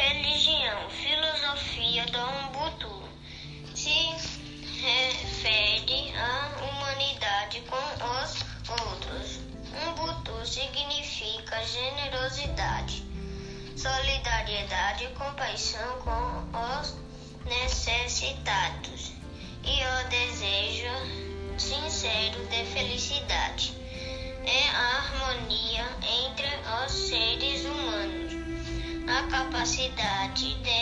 Religião, filosofia do Umbutu se refere à humanidade com os outros. Umbutu significa generosidade, solidariedade e compaixão com os necessitados e o desejo sincero de felicidade. capacidade de